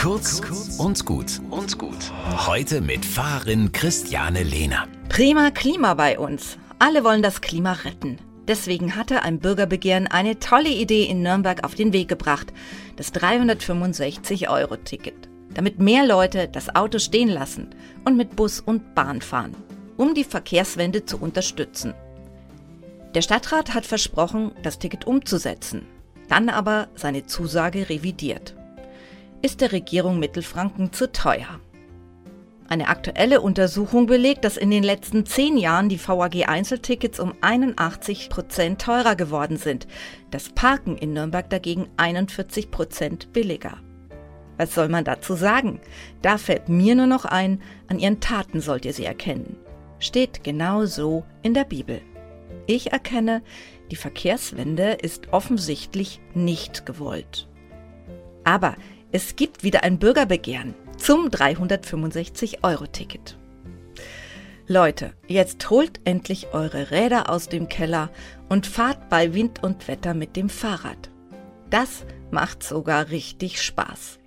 Kurz und gut und gut. Heute mit Fahrerin Christiane Lehner. Prima Klima bei uns. Alle wollen das Klima retten. Deswegen hatte ein Bürgerbegehren eine tolle Idee in Nürnberg auf den Weg gebracht. Das 365-Euro-Ticket. Damit mehr Leute das Auto stehen lassen und mit Bus und Bahn fahren, um die Verkehrswende zu unterstützen. Der Stadtrat hat versprochen, das Ticket umzusetzen, dann aber seine Zusage revidiert. Ist der Regierung Mittelfranken zu teuer? Eine aktuelle Untersuchung belegt, dass in den letzten zehn Jahren die VAG-Einzeltickets um 81 Prozent teurer geworden sind. Das Parken in Nürnberg dagegen 41 Prozent billiger. Was soll man dazu sagen? Da fällt mir nur noch ein, an ihren Taten sollt ihr sie erkennen. Steht genau so in der Bibel. Ich erkenne, die Verkehrswende ist offensichtlich nicht gewollt. Aber es gibt wieder ein Bürgerbegehren zum 365-Euro-Ticket. Leute, jetzt holt endlich eure Räder aus dem Keller und fahrt bei Wind und Wetter mit dem Fahrrad. Das macht sogar richtig Spaß.